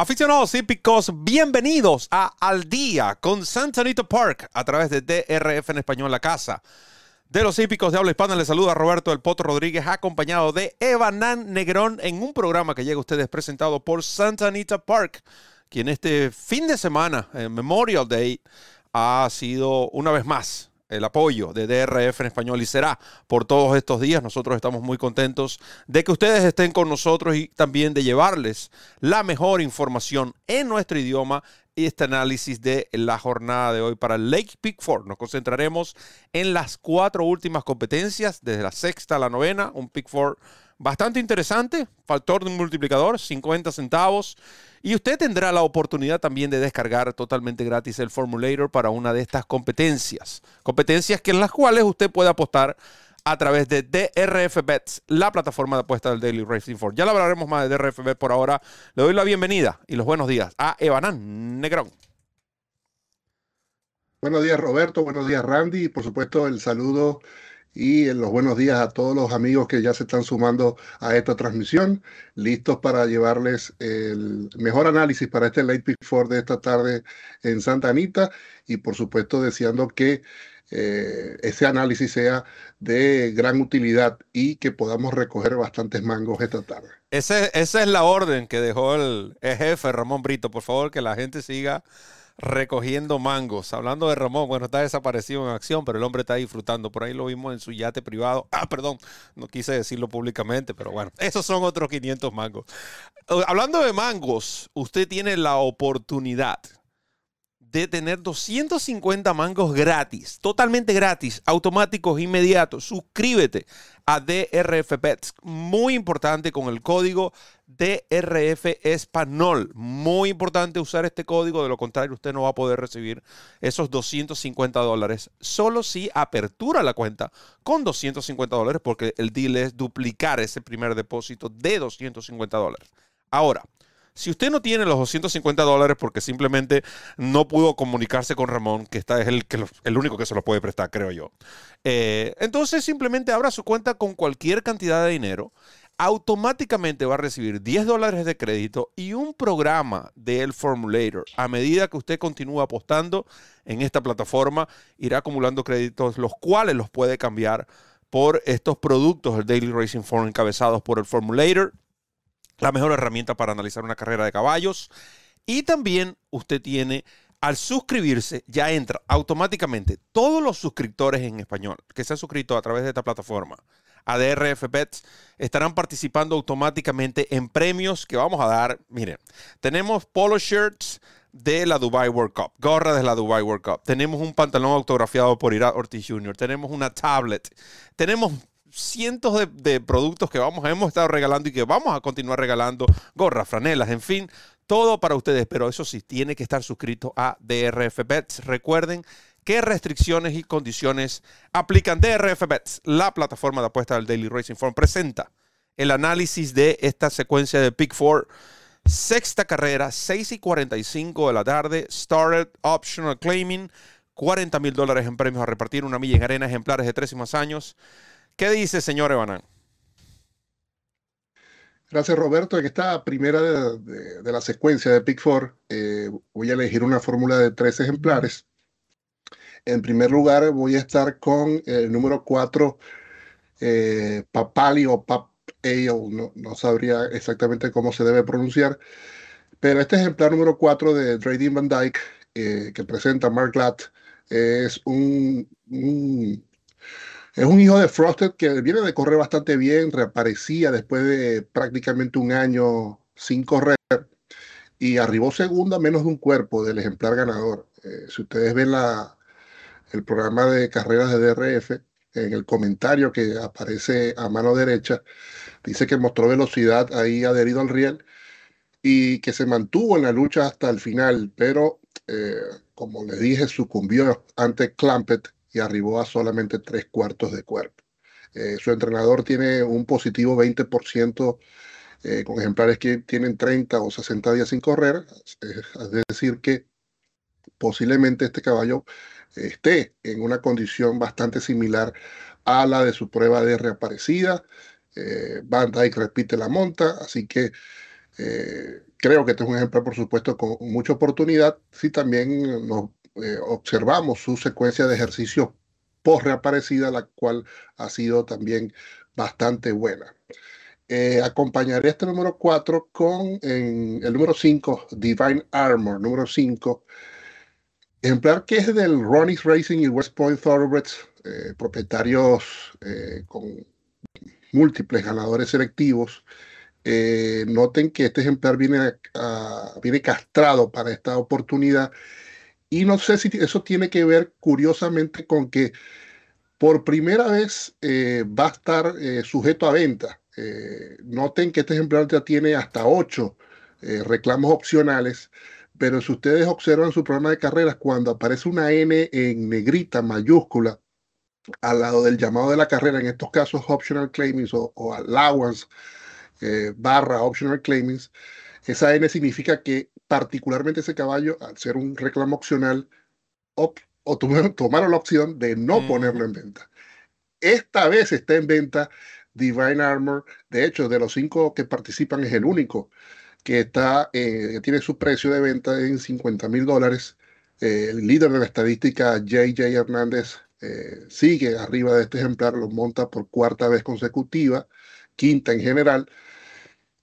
Aficionados hípicos, bienvenidos a Al Día con Santa Anita Park a través de DRF en español, la casa de los hípicos de habla hispana. Les saluda Roberto del Poto Rodríguez, acompañado de Evanan Negrón en un programa que llega a ustedes presentado por Santa Anita Park, quien este fin de semana, en Memorial Day, ha sido una vez más el apoyo de DRF en español y será por todos estos días. Nosotros estamos muy contentos de que ustedes estén con nosotros y también de llevarles la mejor información en nuestro idioma y este análisis de la jornada de hoy para Lake Pickford. Nos concentraremos en las cuatro últimas competencias, desde la sexta a la novena, un Pickford bastante interesante, factor de multiplicador, 50 centavos. Y usted tendrá la oportunidad también de descargar totalmente gratis el Formulator para una de estas competencias. Competencias que en las cuales usted puede apostar a través de DRF Bets, la plataforma de apuesta del Daily Racing Force. Ya hablaremos más de DRF Bets por ahora. Le doy la bienvenida y los buenos días a Evanán Negrón. Buenos días Roberto, buenos días Randy y por supuesto el saludo y los buenos días a todos los amigos que ya se están sumando a esta transmisión, listos para llevarles el mejor análisis para este Late Pick Four de esta tarde en Santa Anita y por supuesto deseando que eh, ese análisis sea de gran utilidad y que podamos recoger bastantes mangos esta tarde. esa es la orden que dejó el jefe Ramón Brito. Por favor, que la gente siga recogiendo mangos. Hablando de Ramón, bueno, está desaparecido en acción, pero el hombre está disfrutando. Por ahí lo vimos en su yate privado. Ah, perdón, no quise decirlo públicamente, pero bueno, esos son otros 500 mangos. Hablando de mangos, usted tiene la oportunidad de tener 250 mangos gratis, totalmente gratis, automáticos, inmediatos. Suscríbete a DRF Pets. Muy importante con el código DRF Español. Muy importante usar este código, de lo contrario usted no va a poder recibir esos 250 dólares. Solo si apertura la cuenta con 250 dólares, porque el deal es duplicar ese primer depósito de 250 dólares. Ahora, si usted no tiene los 250 dólares porque simplemente no pudo comunicarse con Ramón, que está es el, el único que se lo puede prestar, creo yo, eh, entonces simplemente abra su cuenta con cualquier cantidad de dinero automáticamente va a recibir 10 dólares de crédito y un programa del Formulator. A medida que usted continúa apostando en esta plataforma, irá acumulando créditos, los cuales los puede cambiar por estos productos del Daily Racing Form encabezados por el Formulator la mejor herramienta para analizar una carrera de caballos. Y también usted tiene, al suscribirse, ya entra automáticamente todos los suscriptores en español que se han suscrito a través de esta plataforma a DRF Bets estarán participando automáticamente en premios que vamos a dar. Miren, tenemos polo shirts de la Dubai World Cup, gorra de la Dubai World Cup. Tenemos un pantalón autografiado por Irat Ortiz Jr., tenemos una tablet, tenemos cientos de, productos que vamos, hemos estado regalando y que vamos a continuar regalando, gorras, franelas, en fin, todo para ustedes, pero eso sí, tiene que estar suscrito a DRF Bets. Recuerden qué restricciones y condiciones aplican DRF Bets, la plataforma de apuesta del Daily Racing Form, presenta el análisis de esta secuencia de Pick 4. Sexta carrera, 6 y 45 de la tarde, Started Optional Claiming, 40 mil dólares en premios a repartir, una milla en arena, ejemplares de tres y más años. ¿Qué dice, señor Ebanán? Gracias, Roberto. En esta primera de, la secuencia de Pick Four, eh, voy a elegir una fórmula de tres ejemplares. En primer lugar, voy a estar con el número 4, eh, Papali o Pap no, no, sabría exactamente cómo se debe pronunciar. Pero este ejemplar número 4 de Trading Van Dyke, eh, que presenta Mark Glatt, es un es un hijo de Frosted que viene de correr bastante bien, reaparecía después de prácticamente un año sin correr y arribó segunda menos de un cuerpo del ejemplar ganador. Eh, si ustedes ven la, el programa de carreras de DRF, en el comentario que aparece a mano derecha, dice que mostró velocidad ahí adherido al riel y que se mantuvo en la lucha hasta el final, pero eh, como les dije, sucumbió ante Clampett y arribó a solamente tres cuartos de cuerpo. Eh, su entrenador tiene un positivo 20% eh, con ejemplares que tienen 30 o 60 días sin correr, es decir que posiblemente este caballo esté en una condición bastante similar a la de su prueba de reaparecida. Eh, Van Dyke repite la monta, así que eh, creo que este es un ejemplo, por supuesto, con mucha oportunidad. Si también eh, observamos su secuencia de ejercicios post reaparecida, la cual ha sido también bastante buena. acompañaré este número 4 con el número 5, Divine Armor, número 5. Ejemplar que es del Ronnie's Racing y West Point Thoroughbreds, eh, propietarios eh, con múltiples ganadores selectivos. Eh, noten que este ejemplar viene, viene castrado para esta oportunidad y no sé si eso tiene que ver curiosamente con que por primera vez va a estar sujeto a venta. noten que este ejemplar ya tiene hasta ocho reclamos opcionales pero si ustedes observan su programa de carreras, cuando aparece una N en negrita mayúscula al lado del llamado de la carrera, en estos casos optional claimings o, allowance eh, barra optional claimings, esa N significa que particularmente ese caballo, al ser un reclamo opcional, o tomaron, la opción de no ponerlo en venta. Esta vez está en venta Divine Armor. De hecho, de los cinco que participan es el único que está, eh, tiene su precio de venta en 50 mil dólares. Eh, el líder de la estadística, JJ Hernández, eh, sigue arriba de este ejemplar, lo monta por cuarta vez consecutiva, quinta en general.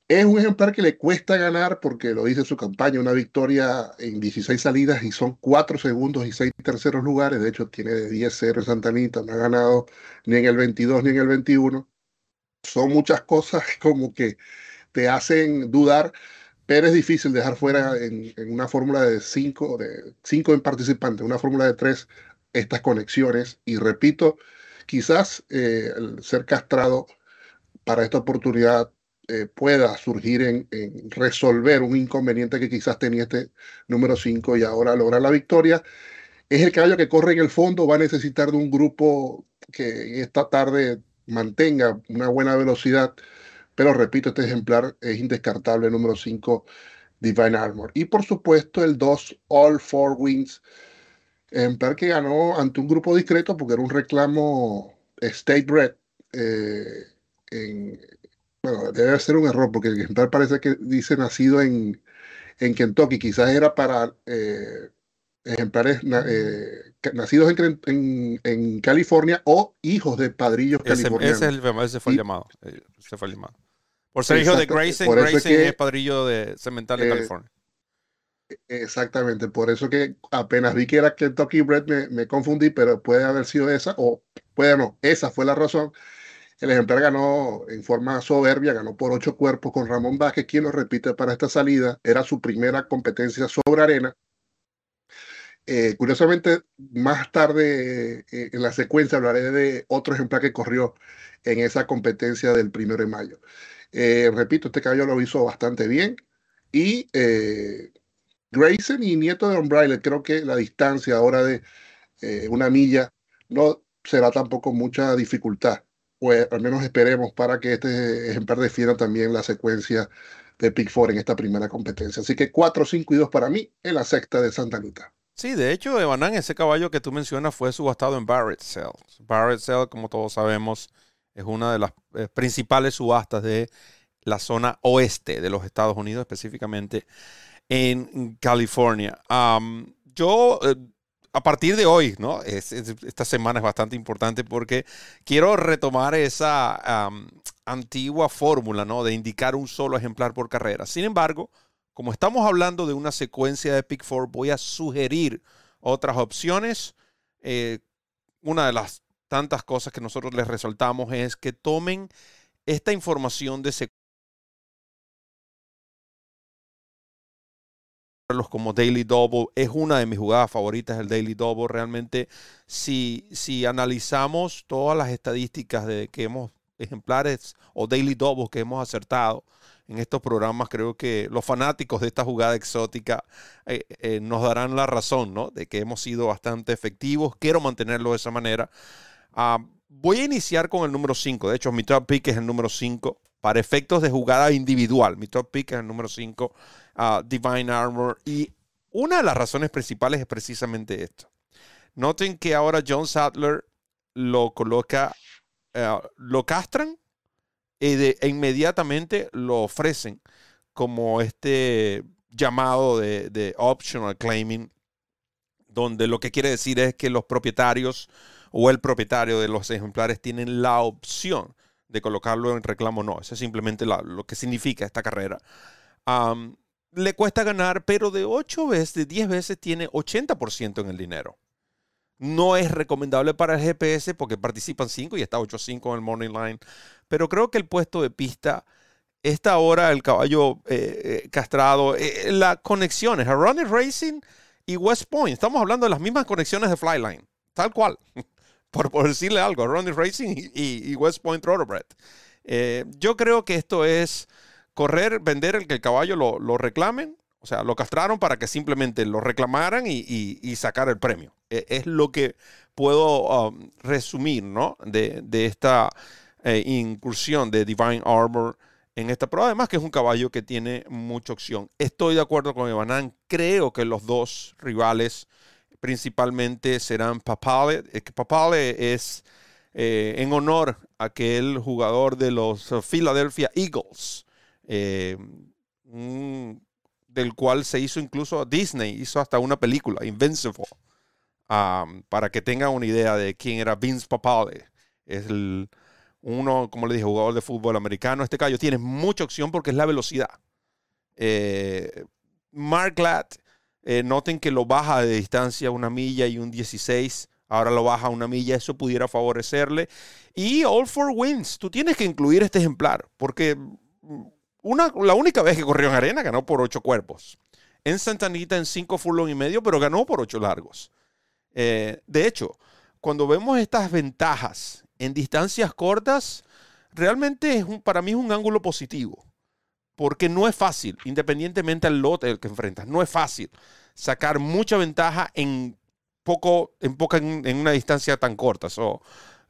Es un ejemplar que le cuesta ganar porque lo dice su campaña, una victoria en 16 salidas y son 4 segundos y 6 terceros lugares. De hecho, tiene de 10-0 en Santa Anita, no ha ganado ni en el 22 ni en el 21. Son muchas cosas como que te hacen dudar, pero es difícil dejar fuera en, una fórmula de cinco, de cinco en participantes, una fórmula de tres, estas conexiones. Y repito, quizás eh, el ser castrado para esta oportunidad eh, pueda surgir en, resolver un inconveniente que quizás tenía este número 5 y ahora lograr la victoria. Es el caballo que corre en el fondo, va a necesitar de un grupo que esta tarde mantenga una buena velocidad pero repito, este ejemplar es indescartable, número 5, Divine Armor. Y por supuesto, el 2, All Four Wings, ejemplar que ganó ante un grupo discreto porque era un reclamo State Bread. Eh, bueno, debe ser un error porque el ejemplar parece que dice nacido en, en Kentucky. Quizás era para eh, ejemplares eh, nacidos en, en, California o hijos de padrillos californianos. Ese, fue el llamado. Ese fue el llamado. Por ser hijo de Grayson, Grayson es, padrillo de Cemental de eh, California. Exactamente, por eso que apenas vi que era Kentucky Bread me, me, confundí, pero puede haber sido esa, o puede no, esa fue la razón. El ejemplar ganó en forma soberbia, ganó por ocho cuerpos con Ramón Vázquez, quien lo repite para esta salida. Era su primera competencia sobre arena. Eh, curiosamente, más tarde eh, en la secuencia hablaré de otro ejemplar que corrió en esa competencia del primero de mayo. Eh, repito, este caballo lo hizo bastante bien. Y eh, Grayson y Nieto de Umbrella, creo que la distancia ahora de eh, una milla no será tampoco mucha dificultad. Pues al menos esperemos para que este ejemplar defienda también la secuencia de Pick Four en esta primera competencia. Así que 4, 5 y 2 para mí en la sexta de Santa Anita. Sí, de hecho, Evanán, ese caballo que tú mencionas fue subastado en Barrett Cell. Barrett Cell, como todos sabemos, es una de las eh, principales subastas de la zona oeste de los Estados Unidos, específicamente en California. yo, eh, a partir de hoy, ¿no? esta semana es bastante importante porque quiero retomar esa antigua fórmula, ¿no? De indicar un solo ejemplar por carrera. Sin embargo, como estamos hablando de una secuencia de Pick Four, voy a sugerir otras opciones. Eh, una de las tantas cosas que nosotros les resaltamos es que tomen esta información de los como Daily Double es una de mis jugadas favoritas el Daily Double realmente si, si analizamos todas las estadísticas de que hemos ejemplares o Daily Double que hemos acertado en estos programas creo que los fanáticos de esta jugada exótica eh, eh, nos darán la razón ¿no? de que hemos sido bastante efectivos quiero mantenerlo de esa manera Ah, voy a iniciar con el número 5. De hecho, mi top pick es el número 5. Para efectos de jugada individual, mi top pick es el número 5, ah, Divine Armor. Y una de las razones principales es precisamente esto. Noten que ahora John Sadler lo coloca, eh, lo castran e, e, inmediatamente lo ofrecen como este llamado de, de optional claiming, donde lo que quiere decir es que los propietarios o el propietario de los ejemplares tienen la opción de colocarlo en reclamo no. Eso es simplemente lo que significa esta carrera. le cuesta ganar, pero de 8 veces, de 10 veces tiene 80% en el dinero. No es recomendable para el GPS porque participan 5 y está 8-5 en el Morning Line. Pero creo que el puesto de pista, esta hora el caballo eh, eh, castrado, eh, las conexiones, a Ronnie Racing y West Point, estamos hablando de las mismas conexiones de Flyline, tal cual. por, por decirle algo, Ronnie Racing y, West Point Rotorbred. Eh, yo creo que esto es correr, vender el que el caballo lo, lo reclamen. O sea, lo castraron para que simplemente lo reclamaran y, y, sacar el premio. E, es lo que puedo um, resumir, ¿no? De, de esta eh, incursión de Divine Armor en esta prueba. Además que es un caballo que tiene mucha opción. Estoy de acuerdo con Evanan. Creo que los dos rivales principalmente serán Papale. Papale es eh, en honor a aquel jugador de los Philadelphia Eagles, eh, del cual se hizo incluso Disney, hizo hasta una película, Invincible, para que tengan una idea de quién era Vince Papale. Es el, uno, como le dije, jugador de fútbol americano. Este caballo tiene mucha opción porque es la velocidad. Eh, Mark Latt eh, noten que lo baja de distancia una milla y un 16. Ahora lo baja una milla, eso pudiera favorecerle. Y All for Wins, tú tienes que incluir este ejemplar, porque mm, una, la única vez que corrió en arena ganó por ocho cuerpos. En Santanita en cinco furlong y medio, pero ganó por ocho largos. Eh, de hecho, cuando vemos estas ventajas en distancias cortas, realmente es un, para mí es un ángulo positivo porque no es fácil, independientemente del lote que enfrentas, no es fácil sacar mucha ventaja en poco, en poca, en, una distancia tan corta. So,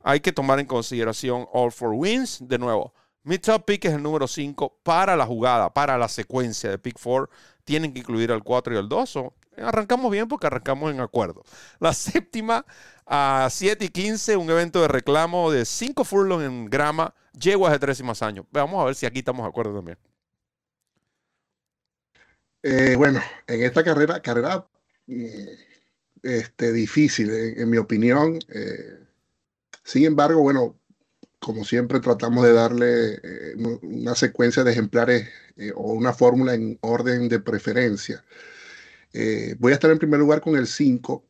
hay que tomar en consideración All for Wins. De nuevo, mi top pick es el número 5 para la jugada, para la secuencia de pick 4. Tienen que incluir al 4 y al 2. arrancamos bien porque arrancamos en acuerdo. La séptima a 7 y 15, un evento de reclamo de 5 furlongs en grama, yeguas de 13 más años. Vamos a ver si aquí estamos de acuerdo también. Eh, bueno, en esta carrera, carrera mm, este, difícil, en, mi opinión. Eh, sin embargo, bueno, como siempre tratamos de darle eh, una secuencia de ejemplares o una fórmula en orden de preferencia. voy a estar en primer lugar con el 5,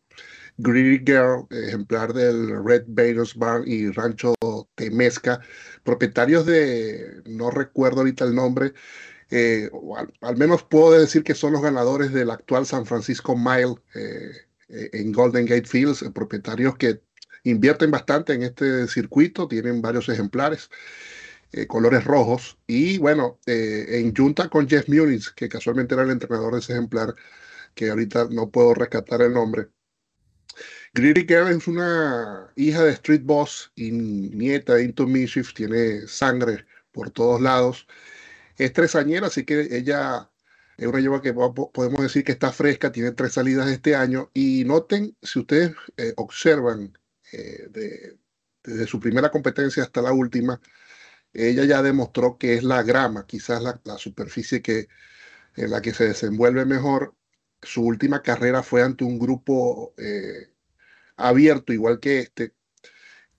Greedy Girl, ejemplar del Red Venus Barn y Rancho Temesca, propietarios de, no recuerdo ahorita el nombre, eh, al, menos puedo decir que son los ganadores del actual San Francisco Mile eh, eh, en Golden Gate Fields, propietarios que invierten bastante en este circuito, tienen varios ejemplares. colores rojos y bueno, en junta con Jeff Muniz, que casualmente era el entrenador de ese ejemplar, que ahorita no puedo rescatar el nombre. Greedy Girl es una hija de Street Boss y nieta de Into Mischief, tiene sangre por todos lados es tresañera, así que ella es una lleva que podemos decir que está fresca, tiene tres salidas este año. Y noten, si ustedes eh, observan eh, desde su primera competencia hasta la última, ella ya demostró que es la grama, quizás la, superficie que, en la que se desenvuelve mejor. Su última carrera fue ante un grupo eh, abierto, igual que este,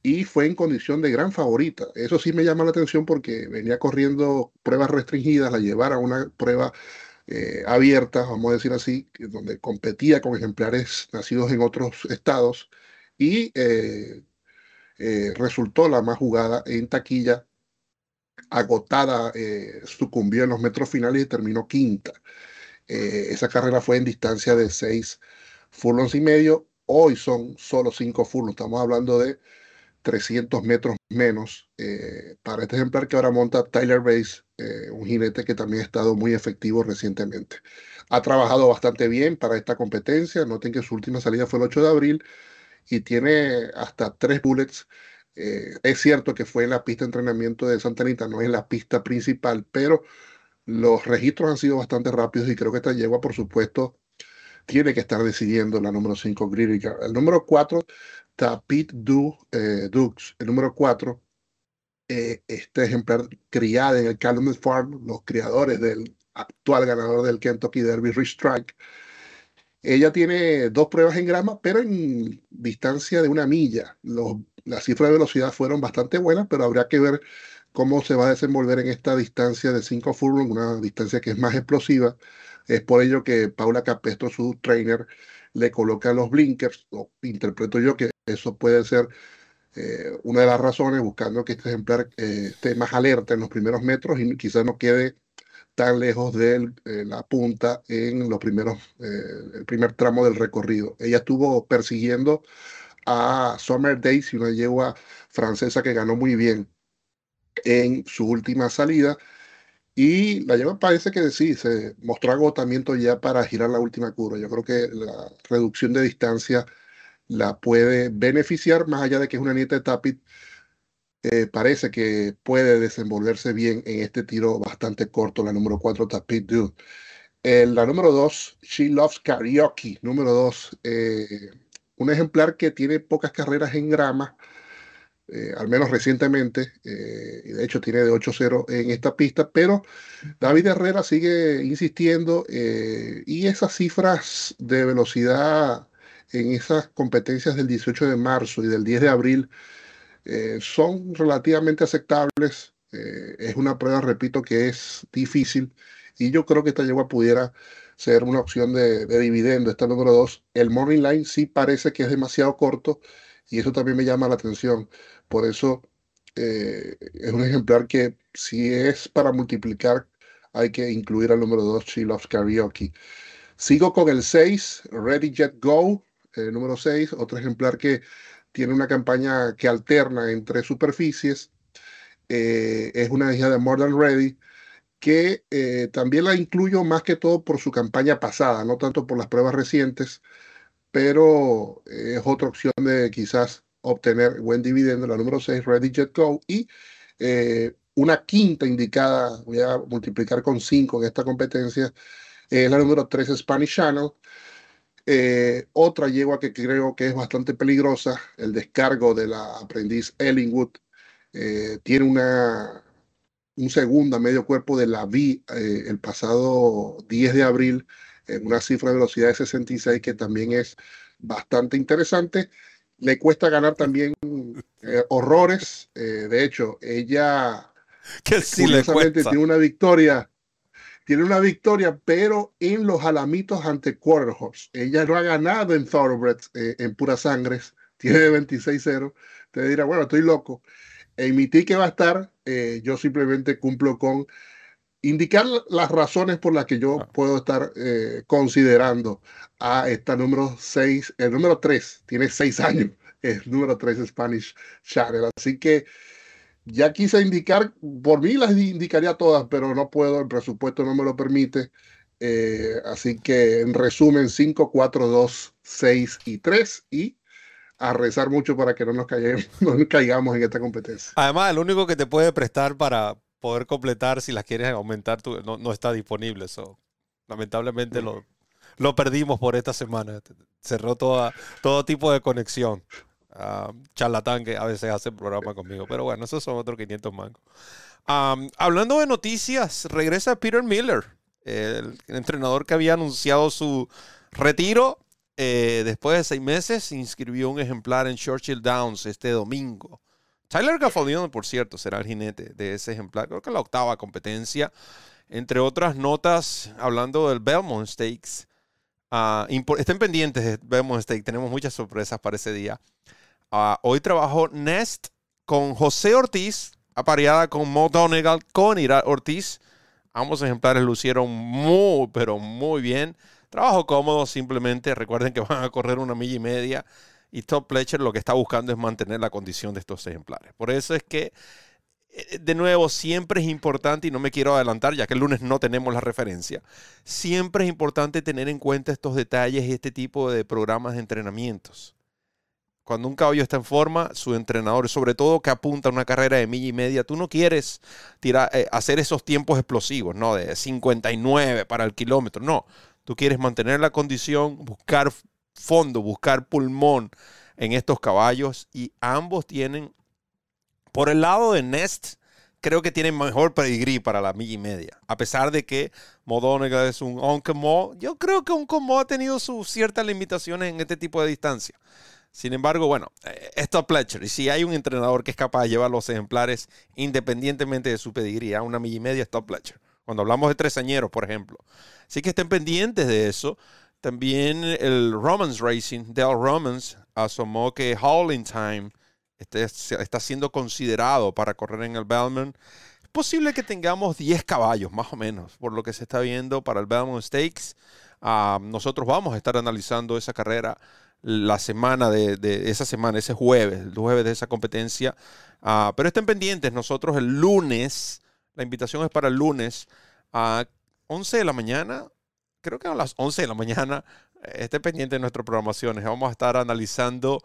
y fue en condición de gran favorita. Eso sí me llama la atención porque venía corriendo pruebas restringidas, la llevara a una prueba eh, abierta, vamos a decir así, donde competía con ejemplares nacidos en otros estados y eh, eh, resultó la más jugada en taquilla. Agotada, sucumbió en los metros finales y terminó quinta. esa carrera fue en distancia de seis furlongs y medio. Hoy son solo cinco furlongs. Estamos hablando de 300 metros menos eh, para este ejemplar que ahora monta Tyler Bass, eh, un jinete que también ha estado muy efectivo recientemente. Ha trabajado bastante bien para esta competencia. Noten que su última salida fue el 8 de abril y tiene hasta tres bullets. Eh, es cierto que fue en la pista de entrenamiento de Santa Anita, no en la pista principal, pero los registros han sido bastante rápidos y creo que esta yegua, por supuesto, tiene que estar decidiendo la número 5 Gririca. El número 4, Tapit du, eh. El número 4, eh, este ejemplar criada en el Calumet Farm, los criadores del actual ganador del Kentucky Derby, Rich Strike. Ella tiene dos pruebas en grama, pero en distancia de una milla. Los, las cifras de velocidad fueron bastante buenas, pero habría que ver cómo se va a desenvolver en esta distancia de 5 furlongs, una distancia que es más explosiva. Es por ello que Paula Capesto, su trainer, le coloca los blinkers, o interpreto yo que eso puede ser eh, una de las razones, buscando que este ejemplar eh, esté más alerta en los primeros metros y quizás no quede tan lejos de eh, la punta en los primeros, el primer tramo del recorrido. Ella estuvo persiguiendo a Summer Days, una yegua francesa que ganó muy bien en su última salida. Y la yegua parece que sí, se mostró agotamiento ya para girar la última curva. Yo creo que la reducción de distancia la puede beneficiar, más allá de que es una nieta de Tapit, eh, parece que puede desenvolverse bien en este tiro bastante corto, la número 4, Tapit Dude. la número 2, She Loves Karaoke, número 2, eh, un ejemplar que tiene pocas carreras en grama, eh, al menos recientemente, y de hecho tiene de 8-0 en esta pista, pero David Herrera sigue insistiendo y esas cifras de velocidad en esas competencias del 18 de marzo y del 10 de abril eh, son relativamente aceptables. Eh, es una prueba, repito, que es difícil y yo creo que esta yegua pudiera ser una opción de, dividendo. Esta número 2, el Morning Line sí parece que es demasiado corto y eso también me llama la atención. Por eso eh, es un ejemplar que si es para multiplicar, hay que incluir al número 2, She Loves Karaoke. Sigo con el 6, Ready Jet Go. Eh, número 6, otro ejemplar que tiene una campaña que alterna entre superficies. Eh, es una hija de More Than Ready, que eh, también la incluyo más que todo por su campaña pasada, no tanto por las pruebas recientes, pero es otra opción de quizás obtener buen dividendo, la número 6, Ready Jet Go, y una quinta indicada, voy a multiplicar con 5 en esta competencia, es la número 3, Spanish Channel, eh, otra yegua que creo que es bastante peligrosa, el descargo de la aprendiz Ellingwood, eh, tiene una, un segundo a medio cuerpo de la vi eh, el pasado 10 de abril, en una cifra de velocidad de 66 que también es bastante interesante. Le cuesta ganar también horrores. de hecho, ella que sí le tiene una victoria tiene una victoria, pero en los alamitos ante Quarterhorse. Ella no ha ganado en Thoroughbreds, eh, en puras sangres, tiene 26-0. Te dirá, bueno, estoy loco. En mi que va a estar, eh, yo simplemente cumplo con indicar las razones por las que yo puedo estar eh, considerando a esta número 6, el número 3, tiene 6 años, el número 3 Spanish Channel. Así que ya quise indicar, por mí las indicaría todas, pero no puedo, el presupuesto no me lo permite. Eh, así que en resumen, 5, 4, 2, 6 y 3 y a rezar mucho para que no nos, caigamos, no caigamos en esta competencia. Además, el único que te puede prestar para poder completar si las quieres aumentar no, no, está disponible. eso lamentablemente lo, lo perdimos por esta semana. Cerró toda, todo tipo de conexión charlatán que a veces hace programa conmigo. Pero bueno, esos son otros 500 mangos. hablando de noticias, regresa Peter Miller, el entrenador que había anunciado su retiro. Eh, después de seis meses, inscribió un ejemplar en Churchill Downs este domingo. Tyler Gaffalion, por cierto, será el jinete de ese ejemplar. Creo que la octava competencia. Entre otras notas, hablando del Belmont Stakes. Uh, estén pendientes de Belmont Stakes. Tenemos muchas sorpresas para ese día. Ah, hoy trabajó Nest con José Ortiz, apareada con Mo Donegal con Ira Ortiz. Ambos ejemplares lucieron muy, pero muy bien. Trabajo cómodo, simplemente. Recuerden que van a correr una milla y media. Y Top Pletcher lo que está buscando es mantener la condición de estos ejemplares. Por eso es que, eh, de nuevo, siempre es importante, y no me quiero adelantar, ya que el lunes no tenemos la referencia, siempre es importante tener en cuenta estos detalles y este tipo de programas de entrenamientos cuando un caballo está en forma, su entrenador, sobre todo que apunta a una carrera de milla y media, tú no quieres tirar, eh, hacer esos tiempos explosivos, ¿no? De 59 para el kilómetro, no. tú quieres mantener la condición, buscar fondo, buscar pulmón en estos caballos y ambos tienen, por el lado de Nest, creo que tienen mejor pedigrí para la milla y media. A pesar de que Modónega es un Oncomo, yo creo que Oncomo ha tenido sus ciertas limitaciones en este tipo de distancia. Sin embargo, bueno, eh, esto Pletcher. Y si hay un entrenador que es capaz de llevar los ejemplares independientemente de su pedigrí a una milla y media, es Top Pletcher. Cuando hablamos de tresañeros, por ejemplo. Así que estén pendientes de eso. También el Romans Racing, Dale Romans, asomó que Hauling Time este, está siendo considerado para correr en el Belmont. Es posible que tengamos 10 caballos, más o menos, por lo que se está viendo para el Belmont Stakes. Ah, nosotros vamos a estar analizando esa carrera la semana de, esa semana, ese jueves, el jueves de esa competencia. Ah, pero estén pendientes, nosotros el lunes, la invitación es para el lunes a 11 de la mañana, creo que a las 11 de la mañana, estén pendientes de nuestras programaciones. Vamos a estar analizando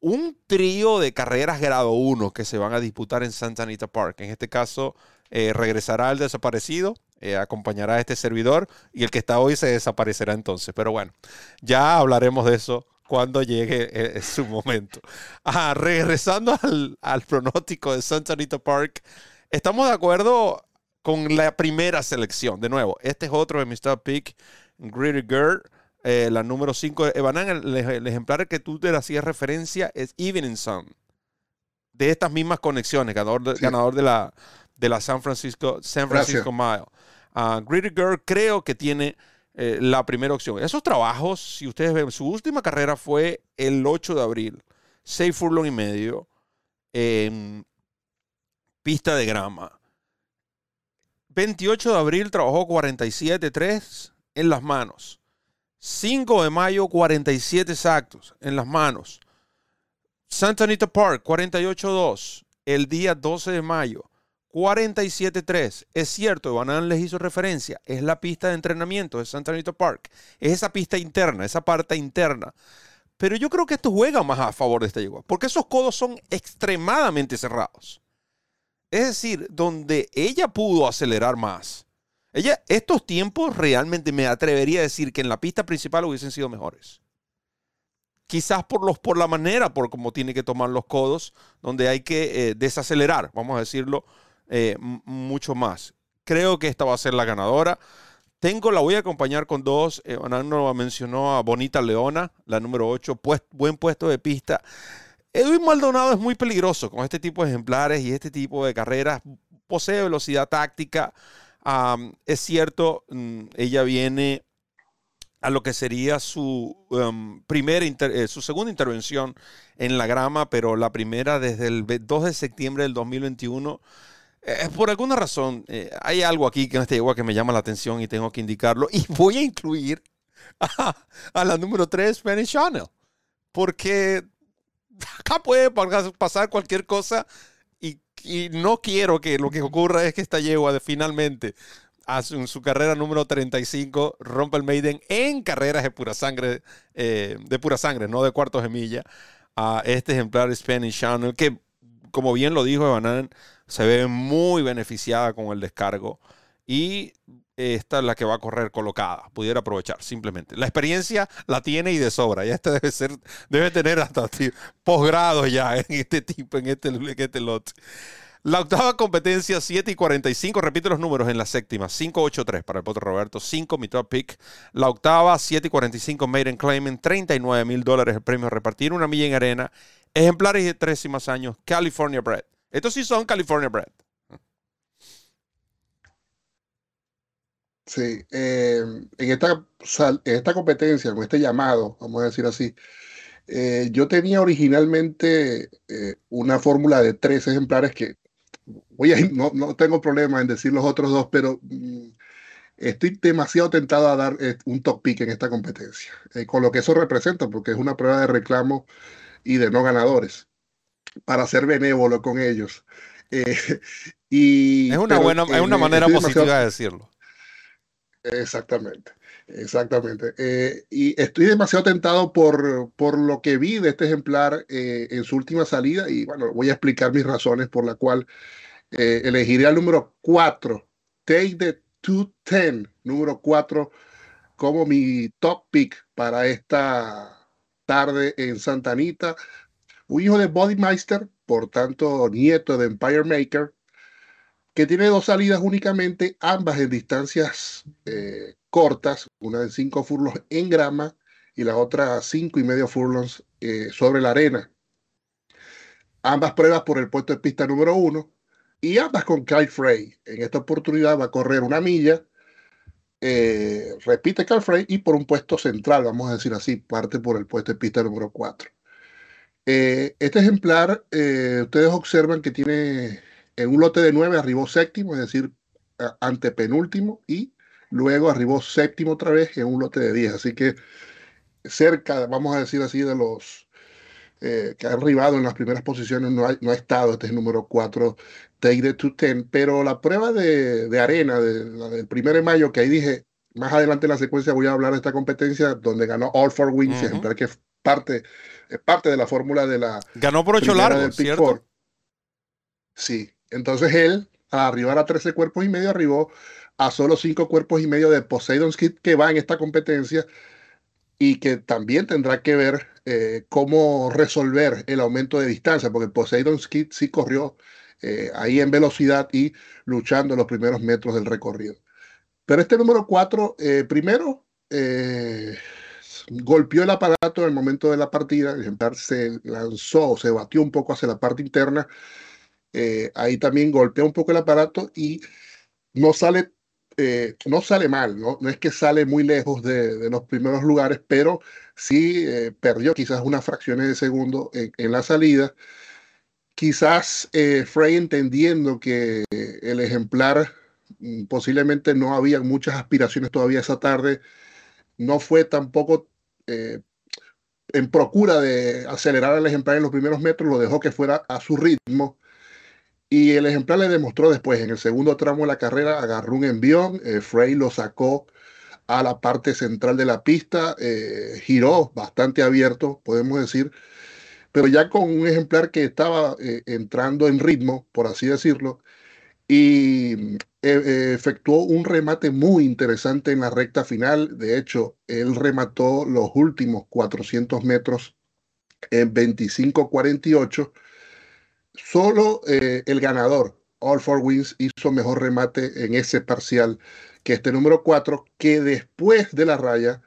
un trío de carreras grado 1 que se van a disputar en Santa Anita Park. En este caso, eh, regresará el desaparecido, eh, acompañará a este servidor y el que está hoy se desaparecerá entonces. Pero bueno, ya hablaremos de eso cuando llegue eh, su momento. Ah, regresando al, pronóstico de Santa Anita Park, estamos de acuerdo con la primera selección. De nuevo, este es otro de mis top pick, Gritty Girl, eh, la número 5 de Evanan. El, ejemplar que tú te hacías referencia es Evening Sun. De estas mismas conexiones, ganador de, ganador de la, de la San Francisco, San Francisco Mile. Uh, Gritty Girl creo que tiene eh, la primera opción. Esos trabajos, si ustedes ven, su última carrera fue el 8 de abril, 6 furlong y medio, pista de grama. 28 de abril trabajó 47.3 en las manos. 5 de mayo 47 exactos en las manos. Santa Anita Park 48.2 el día 12 de mayo. 47.3. Es cierto, Banan les hizo referencia. Es la pista de entrenamiento de Santa Anita Park. Es esa pista interna, esa parte interna. Pero yo creo que esto juega más a favor de esta yegua, porque esos codos son extremadamente cerrados. Es decir, donde ella pudo acelerar más. Ella, estos tiempos realmente me atrevería a decir que en la pista principal hubiesen sido mejores. Quizás por, los, por la manera, por cómo tiene que tomar los codos, donde hay que eh, desacelerar, vamos a decirlo eh, mucho más. Creo que esta va a ser la ganadora. Tengo, la voy a acompañar con dos. Eh, mencionó a Bonita Leona, la número 8, pues, buen puesto de pista. Edwin Maldonado es muy peligroso con este tipo de ejemplares y este tipo de carreras. Posee velocidad táctica. es cierto, mm, ella viene a lo que sería su, um, primera eh, su segunda intervención en la grama, pero la primera desde el 2 de septiembre del 2021 eh, por alguna razón, eh, hay algo aquí que en esta yegua que me llama la atención y tengo que indicarlo. Y voy a incluir a, la número 3, Spanish Channel. Porque acá puede pasar cualquier cosa y, no quiero que lo que ocurra es que esta yegua de, finalmente en su carrera número 35 rompa el Maiden en carreras de pura sangre, eh, de pura sangre, no de cuartos de milla, a este ejemplar Spanish Channel que, como bien lo dijo Evanan, se ve muy beneficiada con el descargo y esta es la que va a correr colocada. Pudiera aprovechar simplemente. La experiencia la tiene y de sobra. Ya esta debe ser, debe tener hasta posgrado ya en este tipo, en este, en este lote. La octava competencia, 7 y 45. Repite los números en la séptima. 5-8-3 para el Potro Roberto. 5 mi top pick. La octava, 7 y 45 Maiden Claiming. 39 mil dólares el premio a repartir. Una milla en arena. Ejemplares de tres y más años. California Bread. Estos sí son California Bread. Sí, eh, en, esta, esta competencia, con este llamado, vamos a decir así, eh, yo tenía originalmente eh, una fórmula de tres ejemplares que voy a, no, no tengo problema en decir los otros dos, pero mm, estoy demasiado tentado a dar un top pick en esta competencia, con lo que eso representa, porque es una prueba de reclamo y de no ganadores para ser benévolo con ellos. Eh, y, es una, buena, es una manera positiva de decirlo. Exactamente, exactamente. Eh, y estoy demasiado tentado por, por lo que vi de este ejemplar eh, en su última salida y bueno, voy a explicar mis razones por la cual elegiré al número 4, Take the 210, número 4 como mi top pick para esta tarde en Santa Anita, un hijo de Bodymeister, por tanto nieto de Empire Maker, que tiene dos salidas únicamente, ambas en distancias eh, cortas, una de 5 furlongs en grama y la otra cinco y medio furlongs eh, sobre la arena. Ambas pruebas por el puesto de pista número uno y ambas con Kyle Frey. En esta oportunidad va a correr una milla, eh, repite Kyle Frey y por un puesto central, vamos a decir así, parte por el puesto de pista número 4. Eh, este ejemplar, ustedes observan que tiene en un lote de 9 arribó séptimo, es decir, antepenúltimo, y luego arribó séptimo otra vez en un lote de 10. Así que cerca, vamos a decir así, de los eh, que ha arribado en las primeras posiciones, no ha, no ha estado, este es el número 4, Take to 10, pero la prueba de, de arena, de, la del primero de mayo, que ahí dije, más adelante en la secuencia voy a hablar de esta competencia, donde ganó All for Wings, ejemplar que parte, es parte de la fórmula de la... Ganó por ocho largos, ¿cierto? Sí, entonces él, a arribar a 13 cuerpos y medio, arribó a solo 5 cuerpos y medio de Poseidon's Kit que va en esta competencia y que también tendrá que ver eh, cómo resolver el aumento de distancia, porque Poseidon Skid sí corrió eh, ahí en velocidad y luchando los primeros metros del recorrido. Pero este número 4, eh, primero, golpeó el aparato en el momento de la partida, el ejemplar se lanzó, se batió un poco hacia la parte interna, ahí también golpeó un poco el aparato y no sale eh, no sale mal, ¿no? no es que sale muy lejos de, los primeros lugares, pero sí eh, perdió quizás unas fracciones de segundo en, la salida. Quizás eh, Frey entendiendo que el ejemplar mm, posiblemente no había muchas aspiraciones todavía esa tarde, no fue tampoco en procura de acelerar al ejemplar en los primeros metros, lo dejó que fuera a su ritmo. Y el ejemplar le demostró después, en el segundo tramo de la carrera, agarró un envión, eh, Frey lo sacó a la parte central de la pista, eh, giró bastante abierto, podemos decir, pero ya con un ejemplar que estaba eh, entrando en ritmo, por así decirlo, y efectuó un remate muy interesante en la recta final. De hecho, él remató los últimos 400 metros en 25-48 Solo eh, el ganador, All Four Wins, hizo mejor remate en ese parcial que este número 4, que después de la raya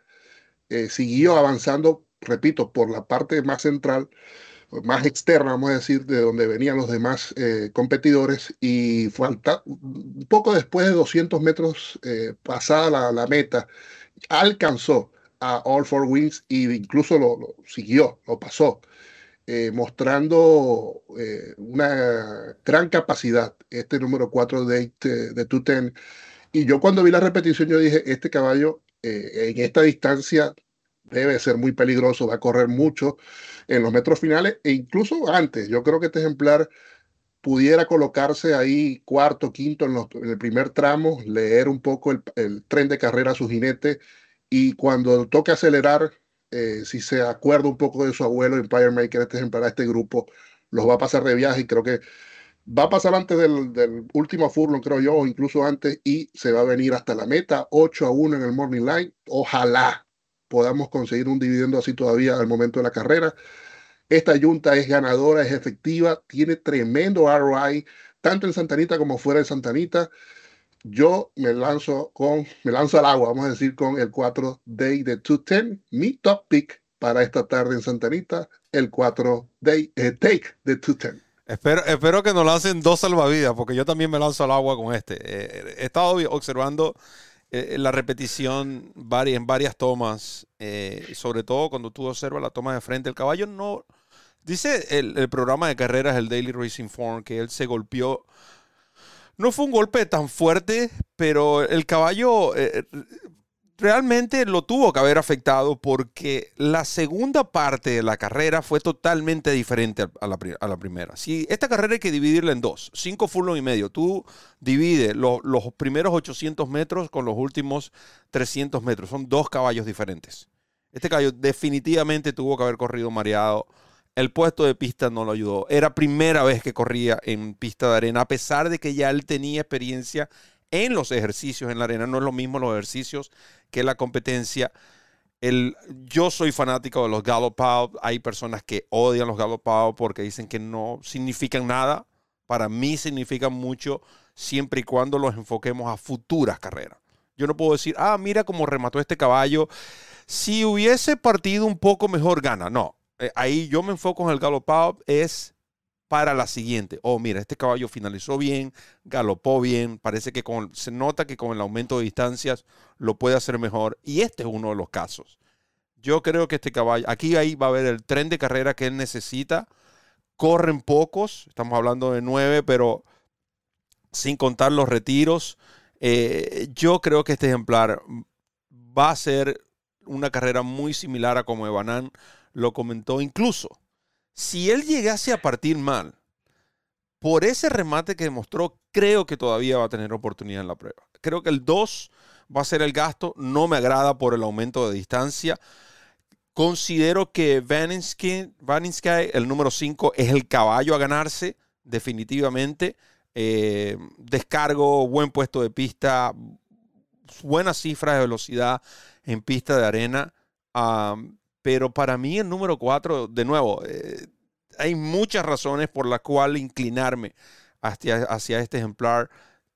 eh, siguió avanzando, repito, por la parte más central, más externa, vamos a decir, de donde venían los demás eh, competidores, y falta, poco después de 200 metros pasada la, meta, alcanzó a All Four Wins e incluso lo, siguió, lo pasó. Eh, mostrando eh, una gran capacidad, este número 4 de, de Tuten. Y yo cuando vi la repetición, yo dije, este caballo eh, en esta distancia debe ser muy peligroso, va a correr mucho en los metros finales e incluso antes. Yo creo que este ejemplar pudiera colocarse ahí cuarto, quinto en, en el primer tramo, leer un poco el, tren de carrera a su jinete y cuando toque acelerar, eh, si se acuerda un poco de su abuelo, Empire Maker, este ejemplar, este grupo, los va a pasar de viaje y creo que va a pasar antes del, último furlong, creo yo, o incluso antes, y se va a venir hasta la meta, 8 a 1 en el Morning Line. Ojalá podamos conseguir un dividendo así todavía al momento de la carrera. Esta junta es ganadora, es efectiva, tiene tremendo ROI, tanto en Santanita como fuera de Santanita yo me lanzo con, me lanzo al agua, vamos a decir, con el 4 Day de 210, mi top pick para esta tarde en Santa Anita, el 4 Day eh, Take de 210. Espero, espero que nos lancen dos salvavidas, porque yo también me lanzo al agua con este. Eh, he estado observando eh, la repetición en varias tomas, sobre todo cuando tú observas la toma de frente. El caballo no. Dice el, programa de carreras, el Daily Racing Form, que él se golpeó no fue un golpe tan fuerte, pero el caballo eh, realmente lo tuvo que haber afectado porque la segunda parte de la carrera fue totalmente diferente a la, primera. Si esta carrera hay que dividirla en dos, cinco furlong y medio. Tú divides los primeros 800 metros con los últimos 300 metros. Son dos caballos diferentes. Este caballo definitivamente tuvo que haber corrido mareado el puesto de pista no lo ayudó. Era primera vez que corría en pista de arena, a pesar de que ya él tenía experiencia en los ejercicios en la arena. No es lo mismo los ejercicios que la competencia. El, yo soy fanático de los Gallop Hay personas que odian los Gallop porque dicen que no significan nada. Para mí significan mucho siempre y cuando los enfoquemos a futuras carreras. Yo no puedo decir, ah, mira cómo remató este caballo. Si hubiese partido un poco mejor, gana. No, eh, ahí yo me enfoco en el galopado, es para la siguiente. Oh, mira, este caballo finalizó bien, galopó bien, parece que con, se nota que con el aumento de distancias lo puede hacer mejor. Y este es uno de los casos. Yo creo que este caballo, aquí ahí va a haber el tren de carrera que él necesita. Corren pocos, estamos hablando de nueve, pero sin contar los retiros. Eh, yo creo que este ejemplar va a ser una carrera muy similar a como Ebanán lo comentó. Incluso, si él llegase a partir mal, por ese remate que demostró, creo que todavía va a tener oportunidad en la prueba. Creo que el 2 va a ser el gasto. No me agrada por el aumento de distancia. Considero que Vaninsky, el número 5, es el caballo a ganarse, definitivamente. Eh, descargo, buen puesto de pista, buenas cifras de velocidad en pista de arena. Pero para mí el número 4, de nuevo, eh, hay muchas razones por las cuales inclinarme hacia, hacia este ejemplar.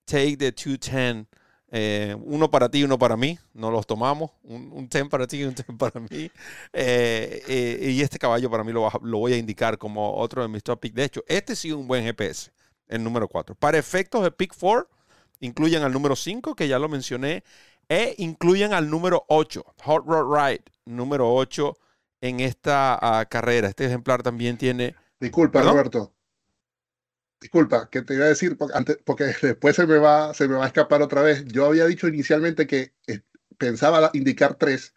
Take the 210. Eh, uno para ti, uno para mí, no los tomamos, un, 10 para ti y un 10 para mí. y este caballo para mí lo, lo, voy a indicar como otro de mis top picks. De hecho, este sí es un buen GPS el número 4. Para efectos de Pick 4, incluyen al número 5, que ya lo mencioné, e incluyen al número 8, Hot Rod Ride, número 8 en esta ah, carrera. Este ejemplar también tiene... Disculpa, Roberto. Disculpa, que te iba a decir, porque, antes, porque después se me, va, se me va a escapar otra vez. Yo había dicho inicialmente que eh, pensaba indicar 3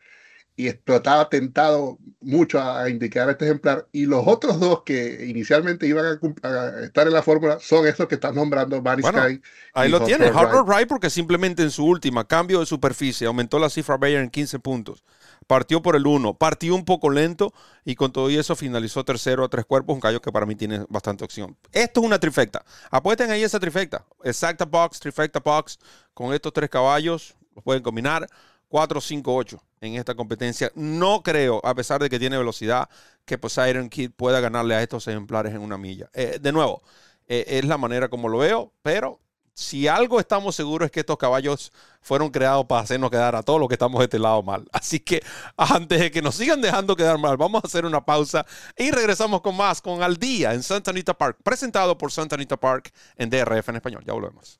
y explotaba tentado mucho a, indicar este ejemplar. Y los otros dos que inicialmente iban a, estar en la fórmula son estos que están nombrando Barry Sky. Ahí lo tiene, Hard Ride, porque simplemente en su última cambio de superficie aumentó la cifra Bayer en 15 puntos. Partió por el 1, partió un poco lento y con todo eso finalizó tercero a tres cuerpos, un callo que para mí tiene bastante opción. Esto es una trifecta. Apuesten ahí esa trifecta. Exacta box, trifecta box, con estos tres caballos, los pueden combinar. 4, 5, 8 en esta competencia. No creo, a pesar de que tiene velocidad, que Poseidon Kid pueda ganarle a estos ejemplares en una milla. Eh, de nuevo, eh, es la manera como lo veo, pero si algo estamos seguros es que estos caballos fueron creados para hacernos quedar a todos los que estamos de este lado mal. Así que antes de que nos sigan dejando quedar mal, vamos a hacer una pausa y regresamos con más con Al Día en Santa Anita Park, presentado por Santa Anita Park en DRF en español. Ya volvemos.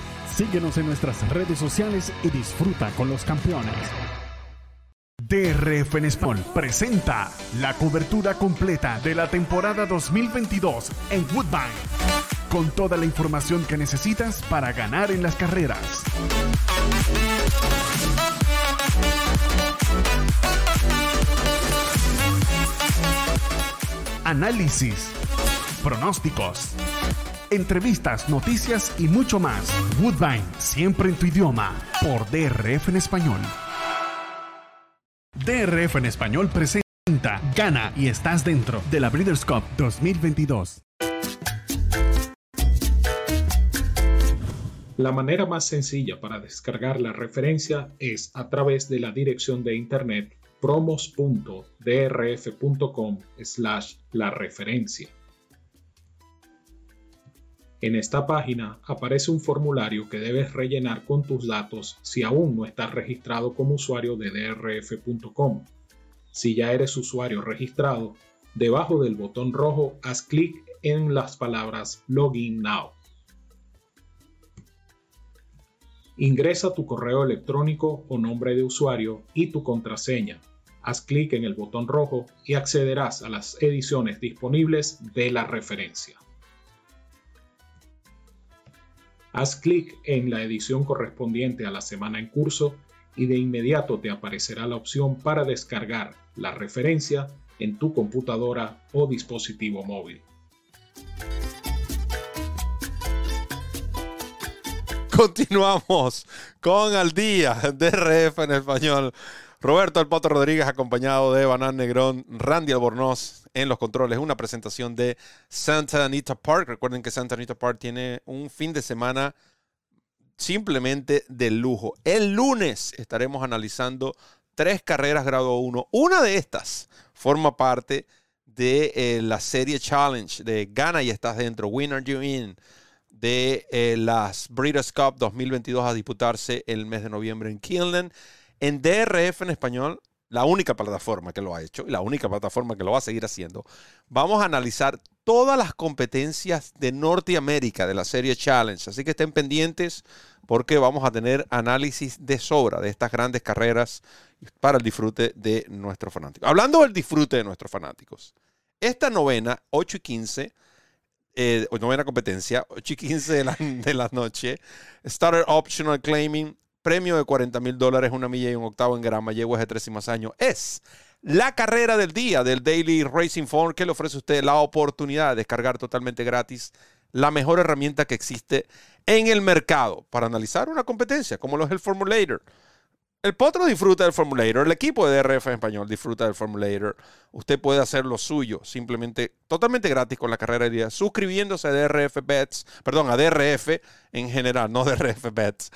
Síguenos en nuestras redes sociales y disfruta con los campeones. DRF Español presenta la cobertura completa de la temporada 2022 en Woodbine, con toda la información que necesitas para ganar en las carreras. Análisis, pronósticos entrevistas, noticias y mucho más. Woodbine, siempre en tu idioma, por DRF en español. DRF en español presenta Gana y estás dentro de la Breeders' Cup 2022. La manera más sencilla para descargar la referencia es a través de la dirección de internet promos.drf.com slash la referencia. En esta página aparece un formulario que debes rellenar con tus datos si aún no estás registrado como usuario de drf.com. Si ya eres usuario registrado, debajo del botón rojo haz clic en las palabras Login Now. Ingresa tu correo electrónico o nombre de usuario y tu contraseña. Haz clic en el botón rojo y accederás a las ediciones disponibles de la referencia. Haz clic en la edición correspondiente a la semana en curso y de inmediato te aparecerá la opción para descargar la referencia en tu computadora o dispositivo móvil. Continuamos con Al Día DRF en español. Roberto Alpoto Rodríguez acompañado de Banán Negrón, Randy Albornoz en los controles. Una presentación de Santa Anita Park. Recuerden que Santa Anita Park tiene un fin de semana simplemente de lujo. El lunes estaremos analizando tres carreras grado 1. Una de estas forma parte de eh, la serie Challenge de Gana y estás dentro, Winner You In, de eh, las Breeders' Cup 2022 a disputarse el mes de noviembre en Kinlan. En DRF en español, la única plataforma que lo ha hecho y la única plataforma que lo va a seguir haciendo, vamos a analizar todas las competencias de Norteamérica de la serie Challenge. Así que estén pendientes porque vamos a tener análisis de sobra de estas grandes carreras para el disfrute de nuestros fanáticos. Hablando del disfrute de nuestros fanáticos, esta novena, 8 y 15, eh, novena competencia, 8 y 15 de la, de la noche, Starter Optional Claiming, premio de 40 mil dólares, una milla y un octavo en grama, llevo de tres y más años, es la carrera del día del Daily Racing Form que le ofrece a usted la oportunidad de descargar totalmente gratis la mejor herramienta que existe en el mercado para analizar una competencia, como lo es el Formulator. El potro disfruta del Formulator, el equipo de DRF en español disfruta del Formulator. Usted puede hacer lo suyo simplemente totalmente gratis con la carrera de día, suscribiéndose a DRF Bets, perdón, a DRF en general, no DRF Bets.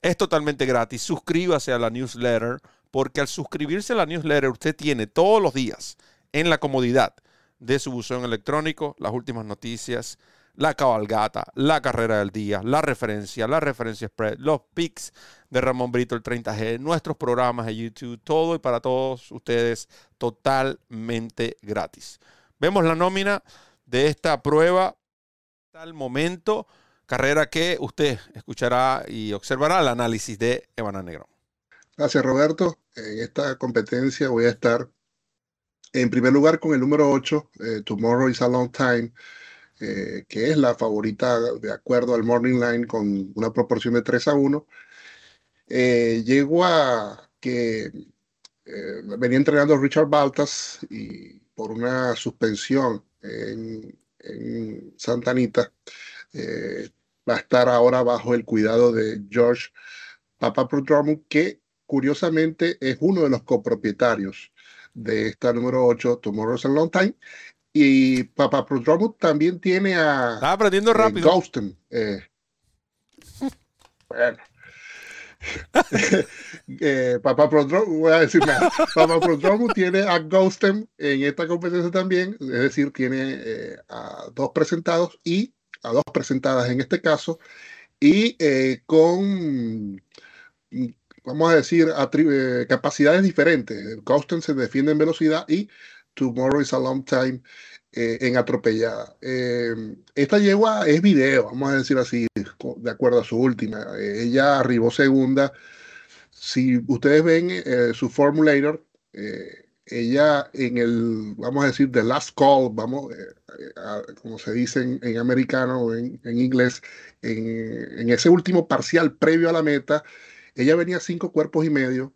es totalmente gratis. Suscríbase a la newsletter, porque al suscribirse a la newsletter usted tiene todos los días en la comodidad de su buzón electrónico las últimas noticias la cabalgata, la carrera del día, la referencia, la referencia spread, los picks de Ramón Brito, el 30G, nuestros programas de YouTube, todo y para todos ustedes totalmente gratis. Vemos la nómina de esta prueba al momento, carrera que usted escuchará y observará el análisis de Evana Negro. Gracias Roberto. En esta competencia voy a estar en primer lugar con el número 8, eh, Tomorrow is a Long Time. Eh, que es la favorita de acuerdo al Morning Line con una proporción de 3 a 1. Eh, a que eh, venía entrenando Richard Baltas y por una suspensión en, Santa Anita va a estar ahora bajo el cuidado de George Papaprodromou, que curiosamente es uno de los copropietarios de esta número 8, Tomorrow's a Long Time, y Papa Prodromo también tiene a. Estaba aprendiendo eh, rápido. Ghosten. Eh. bueno. eh, Papa Prodromo, voy a decir nada. Papa Prodromo tiene a Ghosten en esta competencia también, es decir, tiene eh, a dos presentados y a dos presentadas en este caso, y con, vamos a decir, capacidades diferentes. Ghosten se defiende en velocidad y Tomorrow is a Long Time eh, en atropellada. Em, esta yegua es video, vamos a decir así, de acuerdo a su última. Eh, ella arribó segunda. Si ustedes ven eh, su formulator, ella en el, vamos a decir, the last call, vamos, como se dice en, americano o en, inglés, en, en ese último parcial previo a la meta, ella venía cinco cuerpos y medio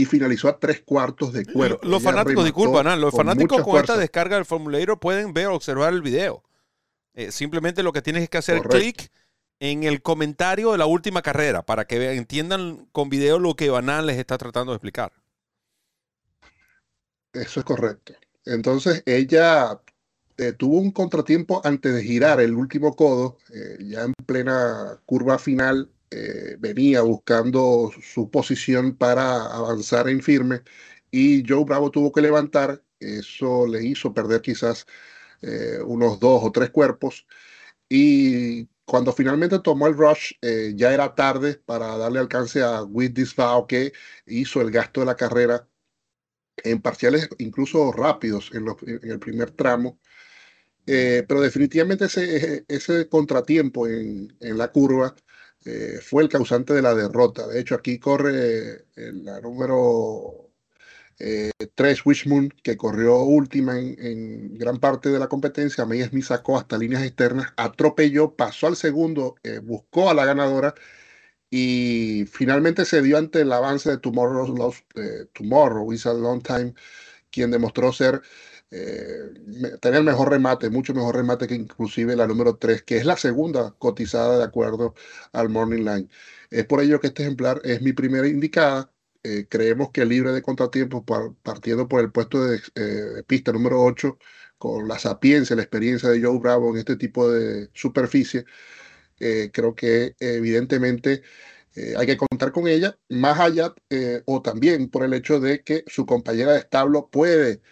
y finalizó a tres cuartos de cuerpo. Los fanáticos, disculpan, los fanáticos con esta descarga del formulario pueden ver o observar el video. Eh, simplemente lo que tienes es que hacer clic en el comentario de la última carrera para que entiendan con video lo que Banal les está tratando de explicar. Eso es correcto. Entonces ella eh, tuvo un contratiempo antes de girar el último codo, eh, ya en plena curva final eh, venía buscando su posición para avanzar en firme y Joe Bravo tuvo que levantar, eso le hizo perder quizás eh, unos dos o tres cuerpos y cuando finalmente tomó el rush eh, ya era tarde para darle alcance a With This que hizo el gasto de la carrera en parciales incluso rápidos en, el primer tramo. pero definitivamente ese, contratiempo en la curva eh, fue el causante de la derrota. De hecho, aquí corre eh, la número Eh, Tres Wishmoon, que corrió última en, gran parte de la competencia, May Smith sacó hasta líneas externas, atropelló, pasó al segundo, eh, buscó a la ganadora y finalmente se dio ante el avance de Tomorrow, eh, Tomorrow is a Long Time, quien demostró ser eh, tener mejor remate, mucho mejor remate que inclusive la número 3, que es la segunda cotizada de acuerdo al Morning Line. Es por ello que este ejemplar es mi primera indicada. Eh, creemos que libre de contratiempos, partiendo por el puesto de, de, pista número 8, con la sapiencia, la experiencia de Joe Bravo en este tipo de superficie, eh, creo que evidentemente eh, hay que contar con ella, más allá eh, o también por el hecho de que su compañera de establo puede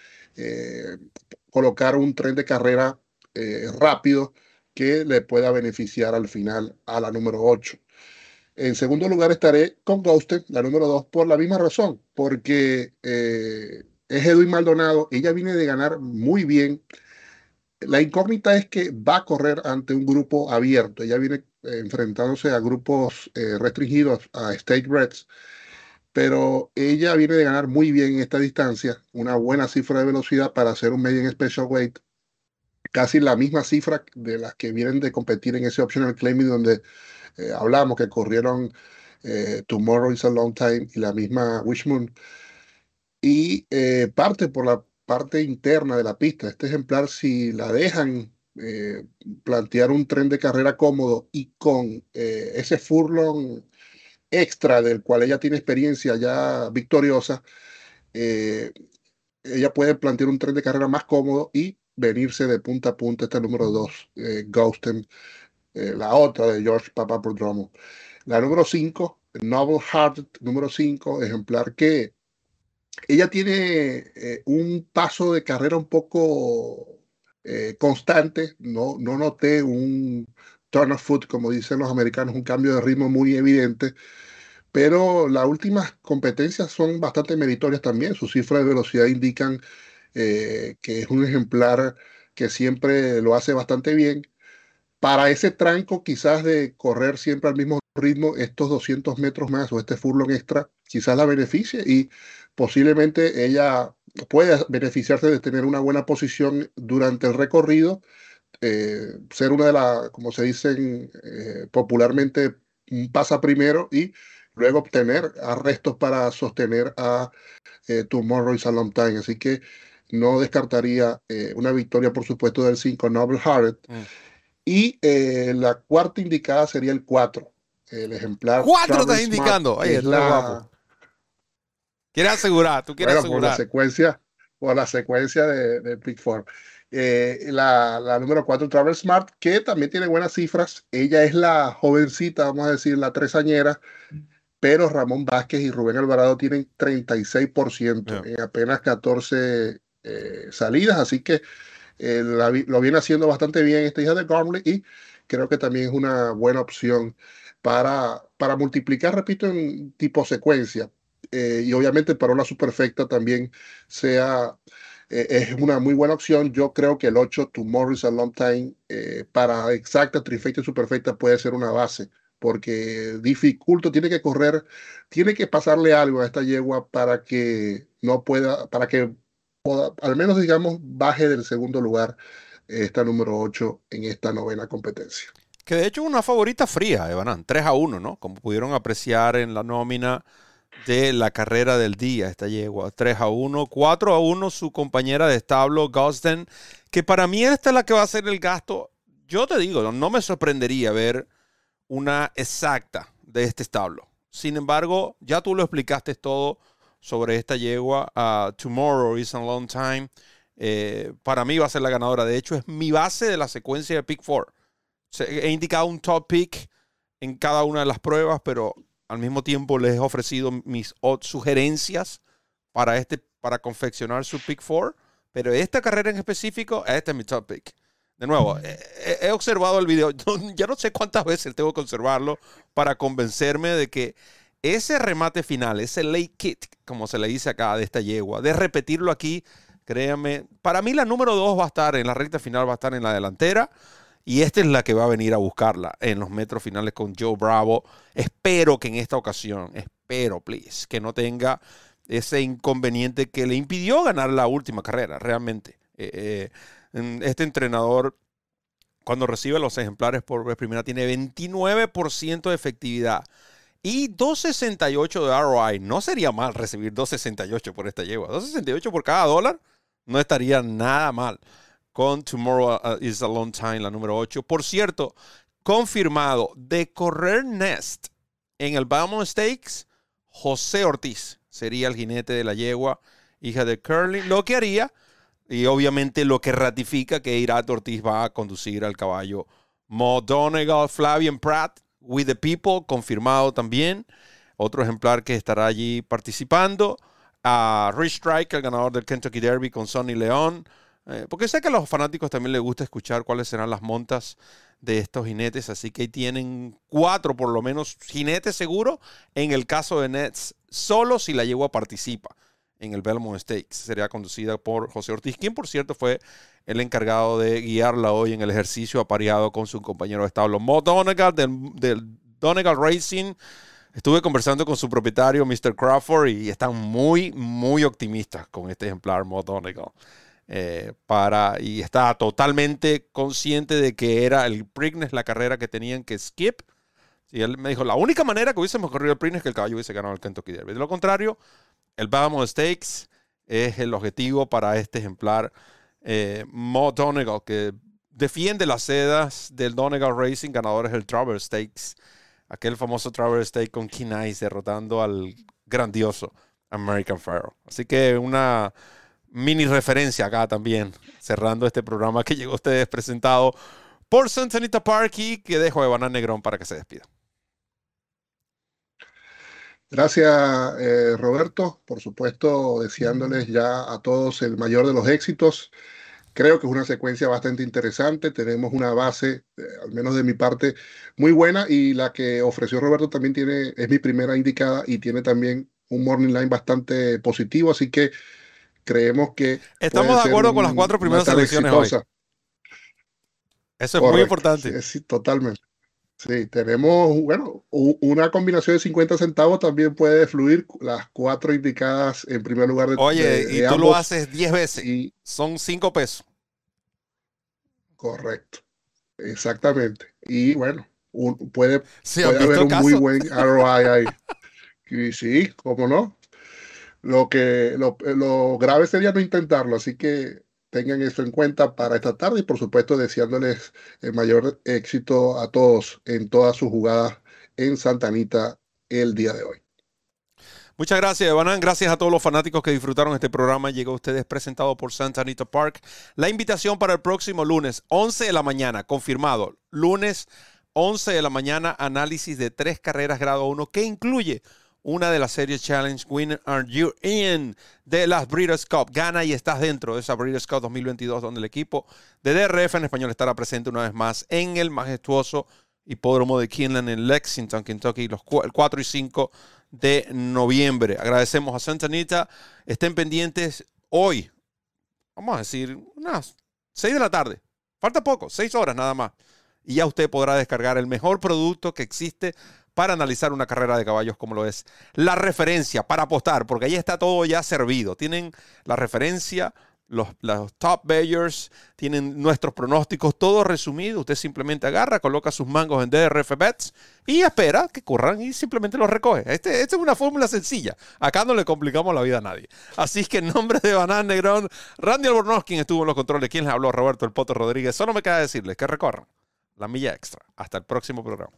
colocar un tren de carrera rápido que le pueda beneficiar al final a la número 8. En segundo lugar estaré con Ghosted, la número 2, por la misma razón, porque es Edwin Maldonado, ella viene de ganar muy bien la incógnita es que va a correr ante un grupo abierto. Ella viene eh, enfrentándose a grupos eh, restringidos, a State Reds, pero ella viene de ganar muy bien en esta distancia, una buena cifra de velocidad para hacer un medium special weight, casi la misma cifra de las que vienen de competir en ese optional claiming donde eh, hablamos que corrieron Tomorrow is a Long Time y la misma Wishmoon. Y parte por la parte interna de la pista. Este ejemplar, si la dejan eh, plantear un tren de carrera cómodo y con eh, ese furlong extra del cual ella tiene experiencia ya victoriosa, eh, ella puede plantear un tren de carrera más cómodo y venirse de punta a punta este número 2, Ghosten, la otra de George Papaprodromo. La número 5, Novel Heart, número 5, ejemplar que ella tiene eh, un paso de carrera un poco eh, constante, no, no noté un turn of foot, como dicen los americanos, un cambio de ritmo muy evidente, pero las últimas competencias son bastante meritorias también, sus cifras de velocidad indican eh, que es un ejemplar que siempre lo hace bastante bien. Para ese tranco quizás de correr siempre al mismo ritmo, estos 200 metros más o este furlong extra, quizás la beneficie y posiblemente ella pueda beneficiarse de tener una buena posición durante el recorrido, eh, ser una de las, como se dicen eh, popularmente, pasa primero y luego obtener arrestos para sostener a eh, Tomorrow y Salon Time. Así que no descartaría una victoria, por supuesto, del 5 Noble Heart. Mm. Y la cuarta indicada sería el 4. El ejemplar. ¿Cuatro estás indicando? Ahí está Quieres asegurar, tú quieres asegurar. Por la secuencia, por la secuencia de, de Big Four. Eh, la, la, número 4, Travel Smart, que también tiene buenas cifras. Ella es la jovencita, vamos a decir, la tresañera, pero Ramón Vázquez y Rubén Alvarado tienen 36% en apenas 14 eh, salidas, así que eh, lo viene haciendo bastante bien esta hija de Gormley y creo que también es una buena opción para, para multiplicar, repito, en tipo secuencia. Eh, y obviamente para una superfecta también sea eh, es una muy buena opción. Yo creo que el 8 Tomorrow is a Long Time eh, para exacta, trifecta y superfecta puede ser una base porque dificulto, tiene que correr, tiene que pasarle algo a esta yegua para que no pueda, para que al menos digamos baje del segundo lugar esta número 8 en esta novena competencia. Que de hecho es una favorita fría, Evanan, 3 a 1, ¿no? Como pudieron apreciar en la nómina de la carrera del día, esta yegua. 3 a 1, 4 a 1 su compañera de establo, Gosden, que para mí esta es la que va a ser el gasto. Yo te digo, no me sorprendería ver una exacta de este establo. Sin embargo, ya tú lo explicaste todo sobre esta yegua. Uh, tomorrow is a long time. Eh, para mí va a ser la ganadora. De hecho, es mi base de la secuencia de Pick 4. He indicado un top pick en cada una de las pruebas, pero al mismo tiempo les he ofrecido mis sugerencias para, este, para confeccionar su pick 4. Pero esta carrera en específico, este es mi top pick. De nuevo, he, observado el video. ya no sé cuántas veces tengo que observarlo para convencerme de que ese remate final, ese late kit, como se le dice acá de esta yegua, de repetirlo aquí, créanme, para mí la número 2 va a estar en la recta final, va a estar en la delantera. Y esta es la que va a venir a buscarla en los metros finales con Joe Bravo. Espero que en esta ocasión, espero, please, que no tenga ese inconveniente que le impidió ganar la última carrera, realmente. Eh, eh, este entrenador, cuando recibe los ejemplares por primera, tiene 29% de efectividad y 2.68 de ROI. No sería mal recibir 2.68 por esta yegua. 2.68 por cada dólar no estaría nada mal con Tomorrow uh, is a Long Time, la número 8. Por cierto, confirmado de correr Nest en el Bama Stakes, José Ortiz sería el jinete de la yegua, hija de Curly. Lo que haría, y obviamente lo que ratifica que Irat Ortiz va a conducir al caballo Mo Donegal, Flavian Pratt, With the People, confirmado también. Otro ejemplar que estará allí participando. A Rich Strike, el ganador del Kentucky Derby con Sonny León. Eh, porque sé que a los fanáticos también les gusta escuchar cuáles serán las montas de estos jinetes. Así que tienen cuatro por lo menos jinetes seguro. En el caso de Nets, solo si la yegua participa en el Belmont Stakes. Sería conducida por José Ortiz, quien por cierto fue el encargado de guiarla hoy en el ejercicio apareado con su compañero de establo, Mo Donegal, del, Donegal Racing. Estuve conversando con su propietario, Mr. Crawford, y están muy, muy optimistas con este ejemplar Mo Donegal. Eh, para, y está totalmente consciente de que era el Preakness la carrera que tenían que skip. Y él me dijo, la única manera que hubiésemos corrido el Preakness es que el caballo hubiese ganado el Kentucky Derby. De lo contrario, el Bahamas Stakes es el objetivo para este ejemplar eh, Mo Donegal, que defiende las sedas del Donegal Racing, ganadores del Traverse Stakes, aquel famoso Traverse Stakes con Kinais derrotando al grandioso American Pharaoh. Así que una mini referencia acá también, cerrando este programa que llegó a ustedes presentado por Santa Anita Park que dejo de Banana Negrón para que se despida. Gracias, eh, Roberto. Por supuesto, deseándoles ya a todos el mayor de los éxitos. Creo que es una secuencia bastante interesante. Tenemos una base, eh, al menos de mi parte, muy buena y la que ofreció Roberto también tiene, es mi primera indicada y tiene también un morning line bastante positivo. Así que creemos que. Estamos de acuerdo con las cuatro primeras selecciones hoy. Eso es muy importante. Sí, totalmente. Sí, tenemos, bueno, una combinación de 50 centavos también puede fluir las cuatro indicadas en primer lugar. De, Oye, y tú lo haces 10 veces. Y, son 5 pesos. Correcto. Exactamente. Y bueno, puede, haber un muy buen ROI ahí. y sí, cómo no. Lo que lo, lo grave sería no intentarlo, así que tengan eso en cuenta para esta tarde y por supuesto deseándoles el mayor éxito a todos en todas sus jugadas en Santa Anita el día de hoy. Muchas gracias, Evanan. Gracias a todos los fanáticos que disfrutaron este programa. Llegó a ustedes presentado por Santa Anita Park. La invitación para el próximo lunes, 11 de la mañana, confirmado. Lunes, 11 de la mañana, análisis de tres carreras grado 1 que incluye una de las series Challenge Winner Are You In de las Breeders' Cup. Gana y estás dentro de esa Breeders' Cup 2022 donde el equipo de DRF en español estará presente una vez más en el majestuoso hipódromo de Kinlan en Lexington, Kentucky, los 4 y 5 de noviembre. Agradecemos a Santa Anita. Estén pendientes hoy, vamos a decir, unas 6 de la tarde. Falta poco, 6 horas nada más. Y ya usted podrá descargar el mejor producto que existe para analizar una carrera de caballos como lo es la referencia para apostar, porque ahí está todo ya servido. Tienen la referencia, los, top bayers, tienen nuestros pronósticos, todo resumido. Usted simplemente agarra, coloca sus mangos en DRF Bets y espera que corran y simplemente los recoge. Este, esta es una fórmula sencilla. Acá no le complicamos la vida a nadie. Así que en nombre de Banán Negrón, Randy Albornoz, quien estuvo en los controles, quien les habló, Roberto El Poto Rodríguez, solo me queda decirles que recorran la milla extra. Hasta el próximo programa.